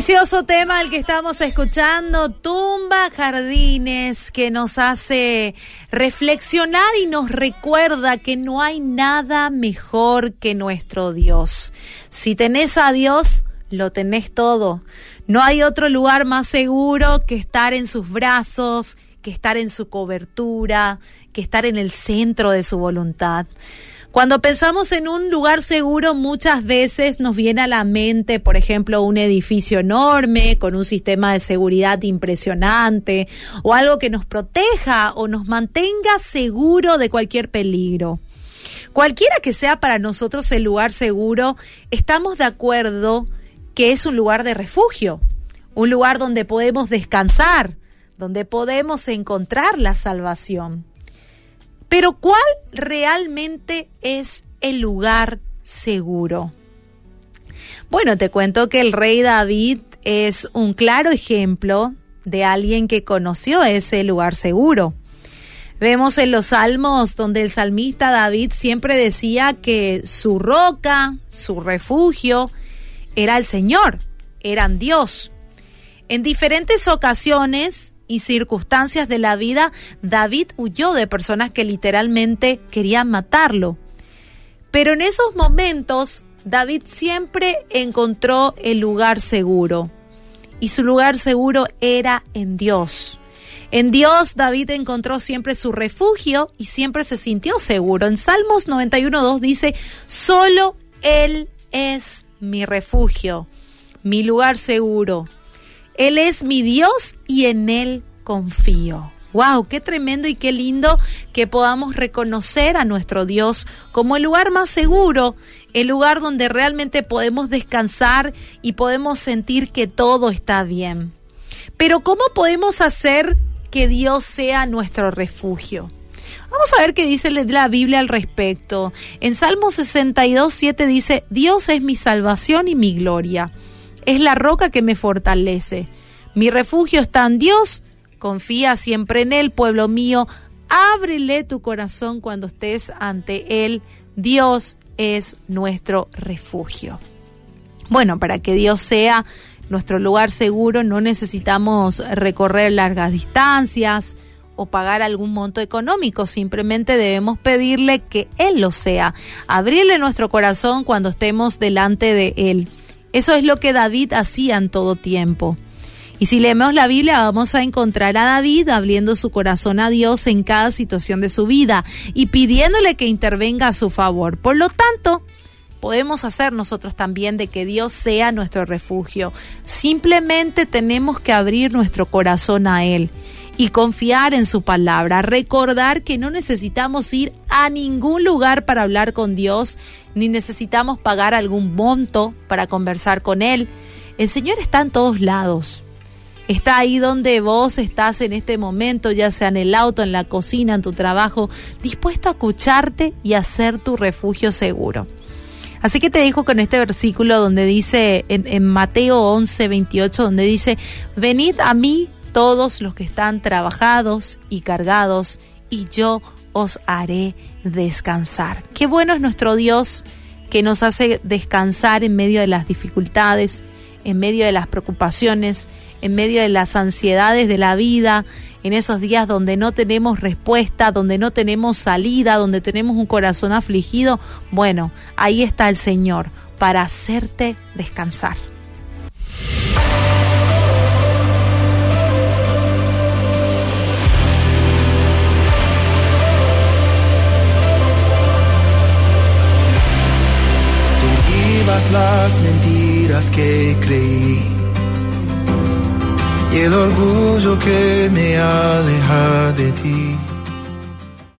Precioso tema el que estamos escuchando, Tumba Jardines, que nos hace reflexionar y nos recuerda que no hay nada mejor que nuestro Dios. Si tenés a Dios, lo tenés todo. No hay otro lugar más seguro que estar en sus brazos, que estar en su cobertura, que estar en el centro de su voluntad. Cuando pensamos en un lugar seguro, muchas veces nos viene a la mente, por ejemplo, un edificio enorme con un sistema de seguridad impresionante o algo que nos proteja o nos mantenga seguro de cualquier peligro. Cualquiera que sea para nosotros el lugar seguro, estamos de acuerdo que es un lugar de refugio, un lugar donde podemos descansar, donde podemos encontrar la salvación. Pero ¿cuál realmente es el lugar seguro? Bueno, te cuento que el rey David es un claro ejemplo de alguien que conoció ese lugar seguro. Vemos en los salmos donde el salmista David siempre decía que su roca, su refugio, era el Señor, eran Dios. En diferentes ocasiones y circunstancias de la vida, David huyó de personas que literalmente querían matarlo. Pero en esos momentos, David siempre encontró el lugar seguro. Y su lugar seguro era en Dios. En Dios David encontró siempre su refugio y siempre se sintió seguro. En Salmos 91.2 dice, solo Él es mi refugio, mi lugar seguro. Él es mi Dios y en Él confío. ¡Wow! ¡Qué tremendo y qué lindo que podamos reconocer a nuestro Dios como el lugar más seguro, el lugar donde realmente podemos descansar y podemos sentir que todo está bien. Pero ¿cómo podemos hacer que Dios sea nuestro refugio? Vamos a ver qué dice la Biblia al respecto. En Salmo 62, 7 dice, Dios es mi salvación y mi gloria. Es la roca que me fortalece. Mi refugio está en Dios Confía siempre en Él, pueblo mío. Ábrele tu corazón cuando estés ante Él. Dios es nuestro refugio. Bueno, para que Dios sea nuestro lugar seguro no necesitamos recorrer largas distancias o pagar algún monto económico, simplemente debemos pedirle que Él lo sea, abrirle nuestro corazón cuando estemos delante de Él. Eso es lo que David hacía en todo tiempo. Y si leemos la Biblia vamos a encontrar a David abriendo su corazón a Dios en cada situación de su vida y pidiéndole que intervenga a su favor. Por lo tanto, podemos hacer nosotros también de que Dios sea nuestro refugio. Simplemente tenemos que abrir nuestro corazón a Él y confiar en su palabra, recordar que no necesitamos ir a ningún lugar para hablar con Dios, ni necesitamos pagar algún monto para conversar con Él. El Señor está en todos lados. Está ahí donde vos estás en este momento, ya sea en el auto, en la cocina, en tu trabajo, dispuesto a escucharte y a ser tu refugio seguro. Así que te dijo con este versículo donde dice, en, Mateo 11, 28, donde dice, venid a mí todos los que están trabajados y cargados, y yo os haré descansar. Qué bueno es nuestro Dios que nos hace descansar en medio de las dificultades, en medio de las preocupaciones, en medio de las ansiedades de la vida, en esos días donde no tenemos respuesta, donde no tenemos salida, donde tenemos un corazón afligido, bueno, ahí está el Señor para hacerte descansar. Las mentiras que creí y el orgullo que me aleja de ti.